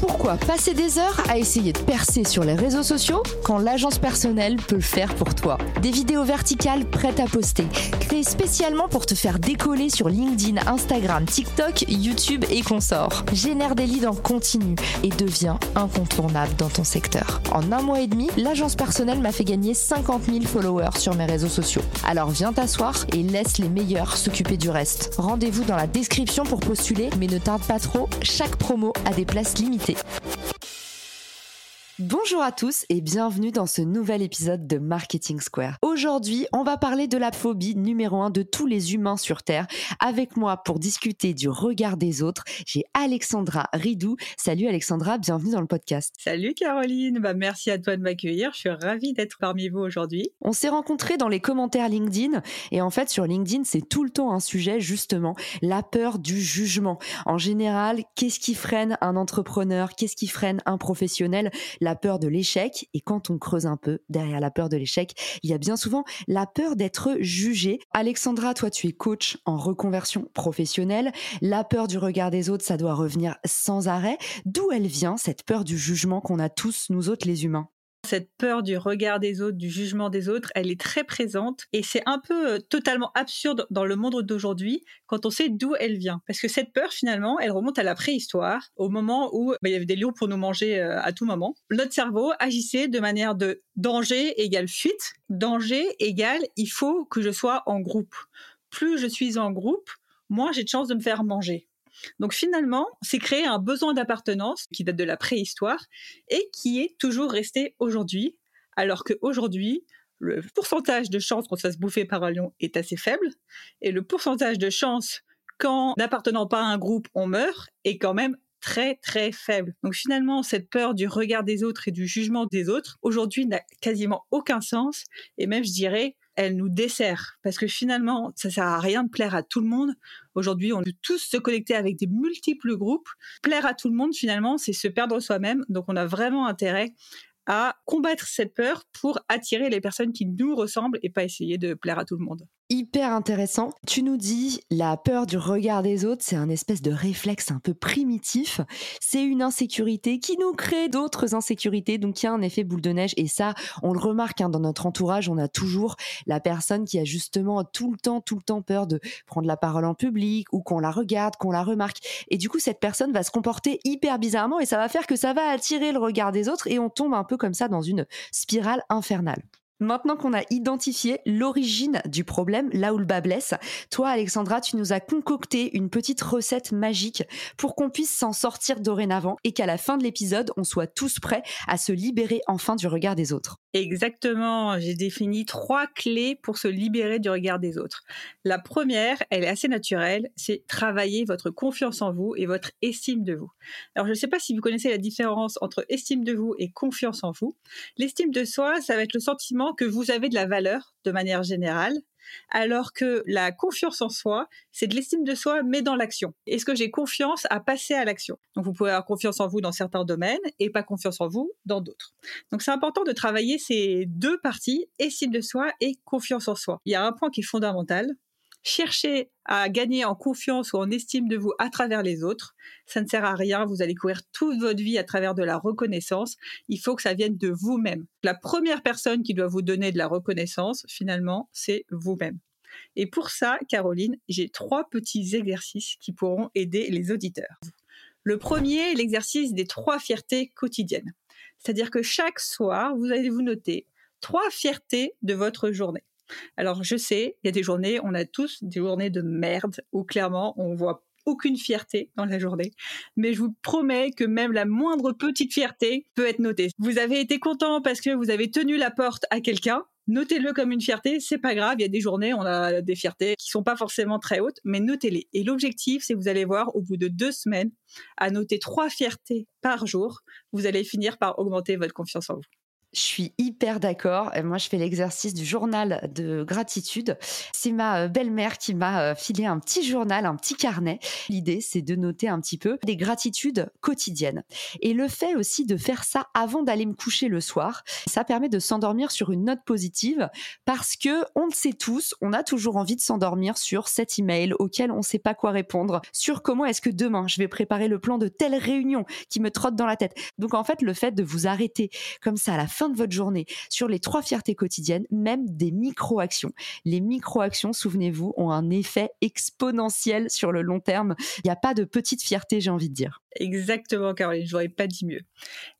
Pourquoi passer des heures à essayer de percer sur les réseaux sociaux quand l'agence personnelle peut le faire pour toi? Des vidéos verticales prêtes à poster, spécialement pour te faire décoller sur LinkedIn, Instagram, TikTok, YouTube et consorts. Génère des leads en continu et deviens incontournable dans ton secteur. En un mois et demi, l'agence personnelle m'a fait gagner 50 000 followers sur mes réseaux sociaux. Alors viens t'asseoir et laisse les meilleurs s'occuper du reste. Rendez-vous dans la description pour postuler, mais ne tarde pas trop, chaque promo a des places limitées Bonjour à tous et bienvenue dans ce nouvel épisode de Marketing Square. Aujourd'hui, on va parler de la phobie numéro un de tous les humains sur Terre. Avec moi pour discuter du regard des autres, j'ai Alexandra Ridou. Salut Alexandra, bienvenue dans le podcast. Salut Caroline, bah merci à toi de m'accueillir. Je suis ravie d'être parmi vous aujourd'hui. On s'est rencontrés dans les commentaires LinkedIn et en fait sur LinkedIn, c'est tout le temps un sujet justement, la peur du jugement. En général, qu'est-ce qui freine un entrepreneur? Qu'est-ce qui freine un professionnel? La peur de l'échec. Et quand on creuse un peu derrière la peur de l'échec, il y a bien souvent la peur d'être jugé. Alexandra, toi, tu es coach en reconversion professionnelle. La peur du regard des autres, ça doit revenir sans arrêt. D'où elle vient, cette peur du jugement qu'on a tous, nous autres, les humains? Cette peur du regard des autres, du jugement des autres, elle est très présente et c'est un peu euh, totalement absurde dans le monde d'aujourd'hui quand on sait d'où elle vient. Parce que cette peur, finalement, elle remonte à la préhistoire, au moment où bah, il y avait des lions pour nous manger euh, à tout moment. Notre cerveau agissait de manière de danger égale fuite, danger égale il faut que je sois en groupe. Plus je suis en groupe, moins j'ai de chances de me faire manger. Donc finalement, c'est créé un besoin d'appartenance qui date de la préhistoire et qui est toujours resté aujourd'hui, alors qu'aujourd'hui, le pourcentage de chances qu'on se fasse bouffer par un lion est assez faible, et le pourcentage de chances qu'en n'appartenant pas à un groupe, on meurt est quand même très très faible. Donc finalement, cette peur du regard des autres et du jugement des autres, aujourd'hui, n'a quasiment aucun sens, et même, je dirais, elle nous dessert parce que finalement, ça sert à rien de plaire à tout le monde. Aujourd'hui, on peut tous se connecter avec des multiples groupes. Plaire à tout le monde, finalement, c'est se perdre soi-même. Donc, on a vraiment intérêt à combattre cette peur pour attirer les personnes qui nous ressemblent et pas essayer de plaire à tout le monde hyper intéressant. Tu nous dis la peur du regard des autres, c'est un espèce de réflexe un peu primitif. C'est une insécurité qui nous crée d'autres insécurités. Donc il y a un effet boule de neige et ça, on le remarque hein, dans notre entourage. On a toujours la personne qui a justement tout le temps, tout le temps peur de prendre la parole en public ou qu'on la regarde, qu'on la remarque. Et du coup, cette personne va se comporter hyper bizarrement et ça va faire que ça va attirer le regard des autres et on tombe un peu comme ça dans une spirale infernale. Maintenant qu'on a identifié l'origine du problème, là où le bas blesse, toi Alexandra, tu nous as concocté une petite recette magique pour qu'on puisse s'en sortir dorénavant et qu'à la fin de l'épisode, on soit tous prêts à se libérer enfin du regard des autres. Exactement, j'ai défini trois clés pour se libérer du regard des autres. La première, elle est assez naturelle, c'est travailler votre confiance en vous et votre estime de vous. Alors je ne sais pas si vous connaissez la différence entre estime de vous et confiance en vous. L'estime de soi, ça va être le sentiment que vous avez de la valeur de manière générale, alors que la confiance en soi, c'est de l'estime de soi, mais dans l'action. Est-ce que j'ai confiance à passer à l'action? Donc vous pouvez avoir confiance en vous dans certains domaines et pas confiance en vous dans d'autres. Donc c'est important de travailler ces deux parties, estime de soi et confiance en soi. Il y a un point qui est fondamental, cherchez à gagner en confiance ou en estime de vous à travers les autres. Ça ne sert à rien, vous allez courir toute votre vie à travers de la reconnaissance. Il faut que ça vienne de vous-même. La première personne qui doit vous donner de la reconnaissance, finalement, c'est vous-même. Et pour ça, Caroline, j'ai trois petits exercices qui pourront aider les auditeurs. Le premier, l'exercice des trois fiertés quotidiennes. C'est-à-dire que chaque soir, vous allez vous noter trois fiertés de votre journée. Alors je sais, il y a des journées, on a tous des journées de merde où clairement on voit aucune fierté dans la journée, mais je vous promets que même la moindre petite fierté peut être notée. Vous avez été content parce que vous avez tenu la porte à quelqu'un, notez-le comme une fierté, c'est pas grave, il y a des journées, on a des fiertés qui sont pas forcément très hautes, mais notez-les. Et l'objectif, c'est vous allez voir, au bout de deux semaines, à noter trois fiertés par jour, vous allez finir par augmenter votre confiance en vous. Je suis hyper d'accord. Moi, je fais l'exercice du journal de gratitude. C'est ma euh, belle-mère qui m'a euh, filé un petit journal, un petit carnet. L'idée, c'est de noter un petit peu des gratitudes quotidiennes. Et le fait aussi de faire ça avant d'aller me coucher le soir, ça permet de s'endormir sur une note positive parce que on le sait tous, on a toujours envie de s'endormir sur cet email auquel on ne sait pas quoi répondre, sur comment est-ce que demain je vais préparer le plan de telle réunion qui me trotte dans la tête. Donc en fait, le fait de vous arrêter comme ça à la fin de votre journée sur les trois fiertés quotidiennes, même des micro-actions. Les micro-actions, souvenez-vous, ont un effet exponentiel sur le long terme. Il n'y a pas de petite fierté, j'ai envie de dire. Exactement, Caroline, je n'aurais pas dit mieux.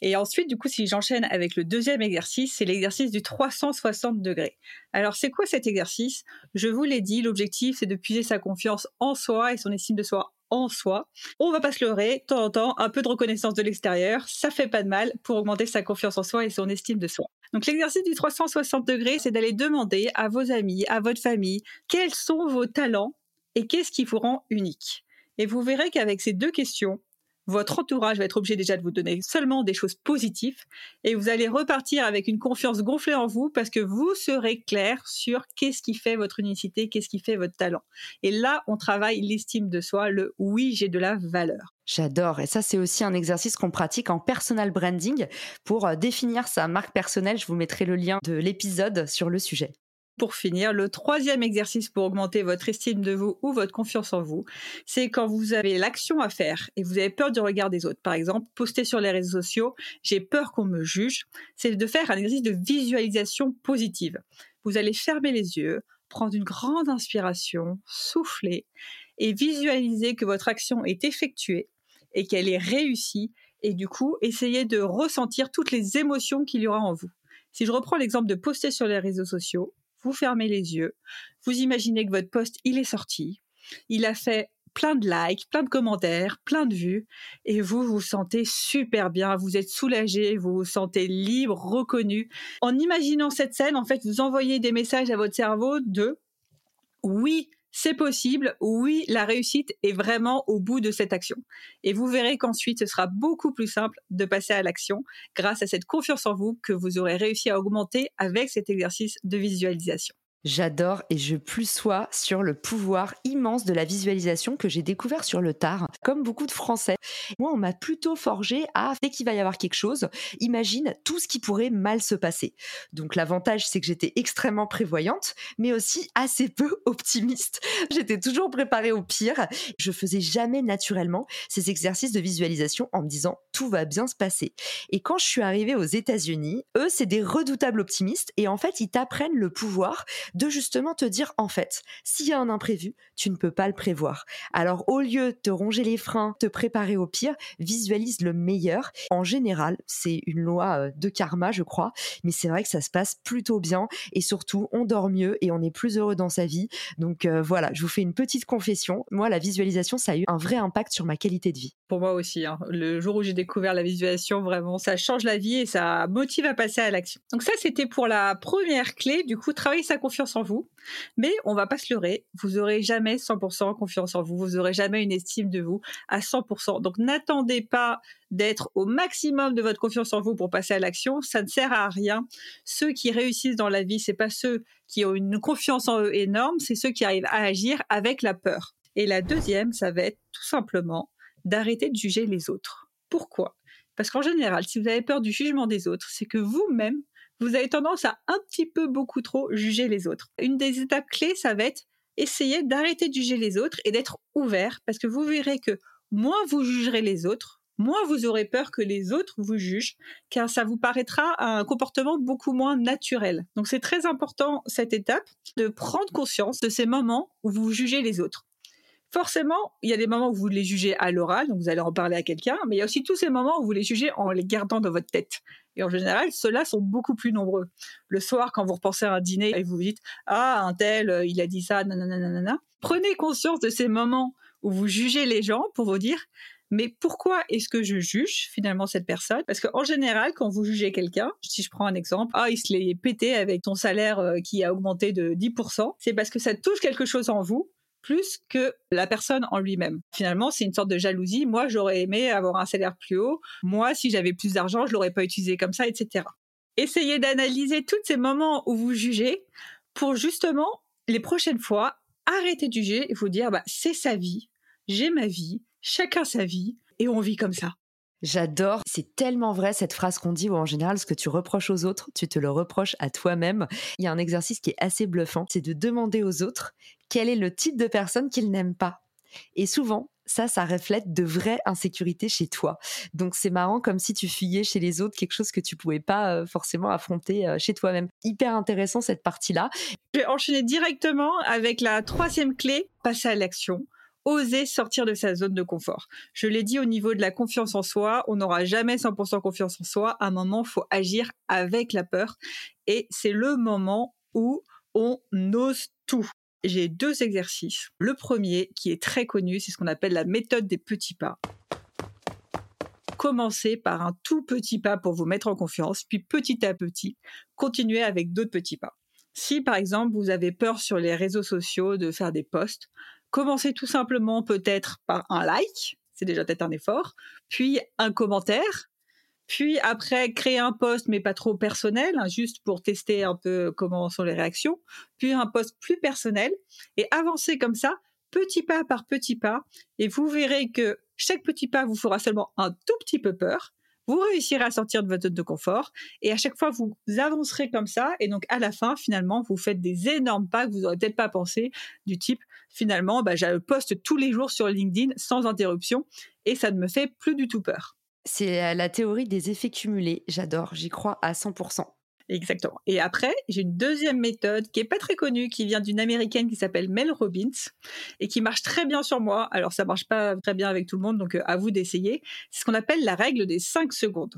Et ensuite, du coup, si j'enchaîne avec le deuxième exercice, c'est l'exercice du 360 degrés. Alors, c'est quoi cet exercice? Je vous l'ai dit, l'objectif, c'est de puiser sa confiance en soi et son estime de soi en soi. On va pas se leurrer, de temps en temps, un peu de reconnaissance de l'extérieur, ça fait pas de mal pour augmenter sa confiance en soi et son estime de soi. Donc l'exercice du 360 degrés, c'est d'aller demander à vos amis, à votre famille, quels sont vos talents et qu'est-ce qui vous rend unique. Et vous verrez qu'avec ces deux questions, votre entourage va être obligé déjà de vous donner seulement des choses positives et vous allez repartir avec une confiance gonflée en vous parce que vous serez clair sur qu'est-ce qui fait votre unicité, qu'est-ce qui fait votre talent. Et là, on travaille l'estime de soi, le oui, j'ai de la valeur. J'adore. Et ça, c'est aussi un exercice qu'on pratique en personal branding pour euh, définir sa marque personnelle. Je vous mettrai le lien de l'épisode sur le sujet. Pour finir, le troisième exercice pour augmenter votre estime de vous ou votre confiance en vous, c'est quand vous avez l'action à faire et vous avez peur du regard des autres. Par exemple, poster sur les réseaux sociaux, j'ai peur qu'on me juge, c'est de faire un exercice de visualisation positive. Vous allez fermer les yeux, prendre une grande inspiration, souffler et visualiser que votre action est effectuée et qu'elle est réussie et du coup, essayez de ressentir toutes les émotions qu'il y aura en vous. Si je reprends l'exemple de poster sur les réseaux sociaux, vous fermez les yeux, vous imaginez que votre post, il est sorti, il a fait plein de likes, plein de commentaires, plein de vues, et vous vous sentez super bien, vous êtes soulagé, vous vous sentez libre, reconnu. En imaginant cette scène, en fait, vous envoyez des messages à votre cerveau de oui, c'est possible, oui, la réussite est vraiment au bout de cette action. Et vous verrez qu'ensuite, ce sera beaucoup plus simple de passer à l'action grâce à cette confiance en vous que vous aurez réussi à augmenter avec cet exercice de visualisation. J'adore et je plus sois sur le pouvoir immense de la visualisation que j'ai découvert sur le tard, comme beaucoup de Français. Moi, on m'a plutôt forgé à, dès qu'il va y avoir quelque chose, imagine tout ce qui pourrait mal se passer. Donc l'avantage, c'est que j'étais extrêmement prévoyante, mais aussi assez peu optimiste. J'étais toujours préparée au pire. Je faisais jamais naturellement ces exercices de visualisation en me disant tout va bien se passer. Et quand je suis arrivée aux États-Unis, eux, c'est des redoutables optimistes et en fait, ils t'apprennent le pouvoir de justement te dire en fait, s'il y a un imprévu, tu ne peux pas le prévoir. Alors au lieu de te ronger les freins, te préparer au pire, visualise le meilleur. En général, c'est une loi euh, de karma, je crois, mais c'est vrai que ça se passe plutôt bien et surtout on dort mieux et on est plus heureux dans sa vie. Donc euh, voilà, je vous fais une petite confession. Moi, la visualisation, ça a eu un vrai impact sur ma qualité de vie. Pour moi aussi, hein. le jour où j'ai découvert la visualisation, vraiment, ça change la vie et ça motive à passer à l'action. Donc ça, c'était pour la première clé. Du coup, travailler sa confiance en vous. Mais on va pas se leurrer, vous aurez jamais 100% confiance en vous, vous aurez jamais une estime de vous à 100%. Donc n'attendez pas d'être au maximum de votre confiance en vous pour passer à l'action, ça ne sert à rien. Ceux qui réussissent dans la vie, c'est pas ceux qui ont une confiance en eux énorme, c'est ceux qui arrivent à agir avec la peur. Et la deuxième, ça va être tout simplement d'arrêter de juger les autres. Pourquoi? Parce qu'en général, si vous avez peur du jugement des autres, c'est que vous-même, vous avez tendance à un petit peu beaucoup trop juger les autres. Une des étapes clés, ça va être essayer d'arrêter de juger les autres et d'être ouvert parce que vous verrez que moins vous jugerez les autres, moins vous aurez peur que les autres vous jugent, car ça vous paraîtra un comportement beaucoup moins naturel. Donc c'est très important cette étape de prendre conscience de ces moments où vous jugez les autres. Forcément, il y a des moments où vous les jugez à l'oral, donc vous allez en parler à quelqu'un, mais il y a aussi tous ces moments où vous les jugez en les gardant dans votre tête. Et en général, ceux-là sont beaucoup plus nombreux. Le soir, quand vous repensez à un dîner et vous vous dites Ah, un tel, euh, il a dit ça, nanana. Prenez conscience de ces moments où vous jugez les gens pour vous dire mais pourquoi est-ce que je juge finalement cette personne? Parce qu'en général, quand vous jugez quelqu'un, si je prends un exemple, ah, il se l'est pété avec ton salaire euh, qui a augmenté de 10%, c'est parce que ça touche quelque chose en vous plus que la personne en lui-même. Finalement, c'est une sorte de jalousie. Moi, j'aurais aimé avoir un salaire plus haut. Moi, si j'avais plus d'argent, je l'aurais pas utilisé comme ça, etc. Essayez d'analyser tous ces moments où vous jugez pour justement, les prochaines fois, arrêter de juger et vous dire, bah, c'est sa vie, j'ai ma vie, chacun sa vie, et on vit comme ça. J'adore, c'est tellement vrai cette phrase qu'on dit où en général ce que tu reproches aux autres, tu te le reproches à toi-même. Il y a un exercice qui est assez bluffant, c'est de demander aux autres quel est le type de personne qu'ils n'aiment pas. Et souvent, ça, ça reflète de vraies insécurités chez toi. Donc c'est marrant comme si tu fuyais chez les autres quelque chose que tu pouvais pas euh, forcément affronter euh, chez toi-même. Hyper intéressant cette partie-là. Je vais enchaîner directement avec la troisième clé, passer à l'action oser sortir de sa zone de confort. Je l'ai dit au niveau de la confiance en soi, on n'aura jamais 100% confiance en soi. À un moment, faut agir avec la peur. Et c'est le moment où on ose tout. J'ai deux exercices. Le premier, qui est très connu, c'est ce qu'on appelle la méthode des petits pas. Commencez par un tout petit pas pour vous mettre en confiance, puis petit à petit, continuez avec d'autres petits pas. Si par exemple vous avez peur sur les réseaux sociaux de faire des posts, Commencez tout simplement peut-être par un like, c'est déjà peut-être un effort, puis un commentaire, puis après créer un post mais pas trop personnel, hein, juste pour tester un peu comment sont les réactions, puis un post plus personnel et avancer comme ça, petit pas par petit pas, et vous verrez que chaque petit pas vous fera seulement un tout petit peu peur, vous réussirez à sortir de votre zone de confort et à chaque fois vous avancerez comme ça et donc à la fin finalement vous faites des énormes pas que vous n'aurez peut-être pas pensé du type finalement bah, je poste tous les jours sur LinkedIn sans interruption et ça ne me fait plus du tout peur. C'est la théorie des effets cumulés, j'adore, j'y crois à 100%. Exactement. Et après, j'ai une deuxième méthode qui est pas très connue, qui vient d'une américaine qui s'appelle Mel Robbins et qui marche très bien sur moi. Alors ça marche pas très bien avec tout le monde, donc euh, à vous d'essayer. C'est ce qu'on appelle la règle des 5 secondes.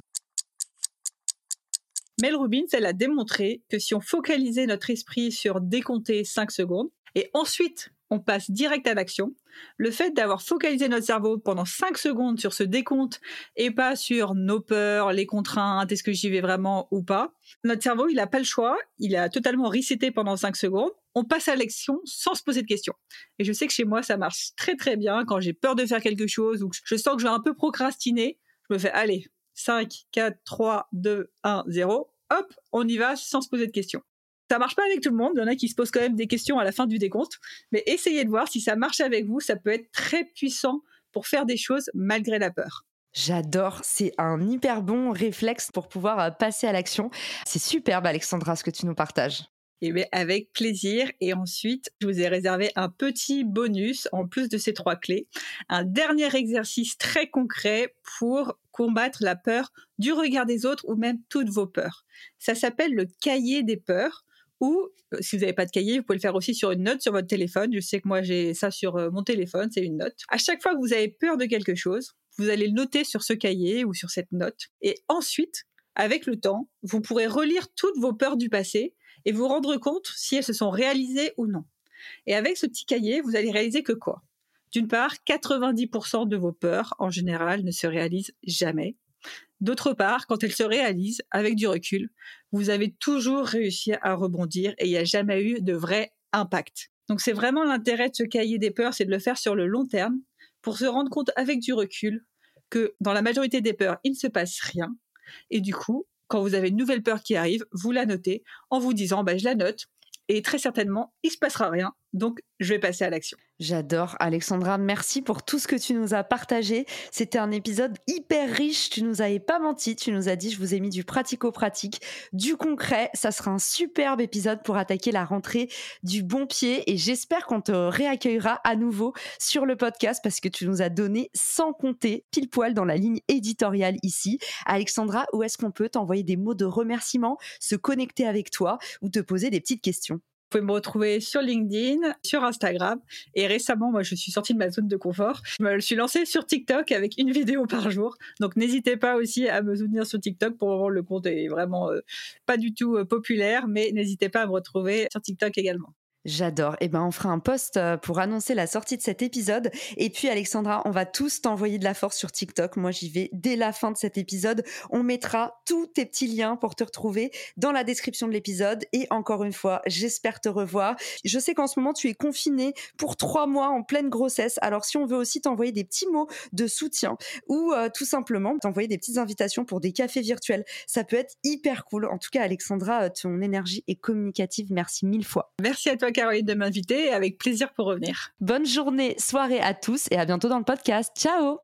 Mel Robbins, elle a démontré que si on focalisait notre esprit sur décompter 5 secondes et ensuite on passe direct à l'action. Le fait d'avoir focalisé notre cerveau pendant 5 secondes sur ce décompte et pas sur nos peurs, les contraintes, est-ce que j'y vais vraiment ou pas, notre cerveau, il n'a pas le choix, il a totalement reseté pendant 5 secondes, on passe à l'action sans se poser de questions. Et je sais que chez moi, ça marche très très bien quand j'ai peur de faire quelque chose ou que je sens que je vais un peu procrastiner, je me fais allez, 5, 4, 3, 2, 1, 0, hop, on y va sans se poser de questions. Ça marche pas avec tout le monde. Il y en a qui se posent quand même des questions à la fin du décompte. Mais essayez de voir si ça marche avec vous. Ça peut être très puissant pour faire des choses malgré la peur. J'adore, c'est un hyper bon réflexe pour pouvoir euh, passer à l'action. C'est superbe Alexandra ce que tu nous partages. Eh bien, avec plaisir. Et ensuite, je vous ai réservé un petit bonus en plus de ces trois clés. Un dernier exercice très concret pour combattre la peur du regard des autres ou même toutes vos peurs. Ça s'appelle le cahier des peurs ou euh, si vous n'avez pas de cahier, vous pouvez le faire aussi sur une note sur votre téléphone. Je sais que moi j'ai ça sur euh, mon téléphone, c'est une note. À chaque fois que vous avez peur de quelque chose, vous allez le noter sur ce cahier ou sur cette note. Et ensuite, avec le temps, vous pourrez relire toutes vos peurs du passé et vous rendre compte si elles se sont réalisées ou non. Et avec ce petit cahier, vous allez réaliser que quoi? D'une part, 90% de vos peurs, en général, ne se réalisent jamais. D'autre part, quand elles se réalisent, avec du recul, vous avez toujours réussi à rebondir et il n'y a jamais eu de vrai impact. Donc c'est vraiment l'intérêt de ce cahier des peurs, c'est de le faire sur le long terme pour se rendre compte avec du recul que dans la majorité des peurs, il ne se passe rien. Et du coup, quand vous avez une nouvelle peur qui arrive, vous la notez en vous disant, bah, je la note, et très certainement, il se passera rien. Donc, je vais passer à l'action. J'adore, Alexandra. Merci pour tout ce que tu nous as partagé. C'était un épisode hyper riche. Tu nous avais pas menti. Tu nous as dit, je vous ai mis du pratico-pratique, du concret. Ça sera un superbe épisode pour attaquer la rentrée du bon pied. Et j'espère qu'on te réaccueillera à nouveau sur le podcast parce que tu nous as donné sans compter pile poil dans la ligne éditoriale ici. Alexandra, où est-ce qu'on peut t'envoyer des mots de remerciement, se connecter avec toi ou te poser des petites questions? Vous pouvez me retrouver sur LinkedIn, sur Instagram. Et récemment, moi, je suis sortie de ma zone de confort. Je me suis lancée sur TikTok avec une vidéo par jour. Donc, n'hésitez pas aussi à me soutenir sur TikTok. Pour le moment, le compte est vraiment euh, pas du tout euh, populaire, mais n'hésitez pas à me retrouver sur TikTok également. J'adore. Eh ben, on fera un post euh, pour annoncer la sortie de cet épisode. Et puis, Alexandra, on va tous t'envoyer de la force sur TikTok. Moi, j'y vais dès la fin de cet épisode. On mettra tous tes petits liens pour te retrouver dans la description de l'épisode. Et encore une fois, j'espère te revoir. Je sais qu'en ce moment, tu es confiné pour trois mois en pleine grossesse. Alors, si on veut aussi t'envoyer des petits mots de soutien ou euh, tout simplement t'envoyer des petites invitations pour des cafés virtuels, ça peut être hyper cool. En tout cas, Alexandra, euh, ton énergie est communicative. Merci mille fois. Merci à toi, Caroline, de m'inviter. Avec plaisir pour revenir. Bonne journée, soirée à tous et à bientôt dans le podcast. Ciao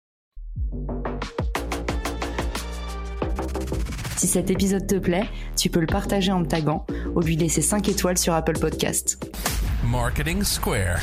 Si cet épisode te plaît, tu peux le partager en me taguant ou lui laisser 5 étoiles sur Apple Podcast. Marketing Square.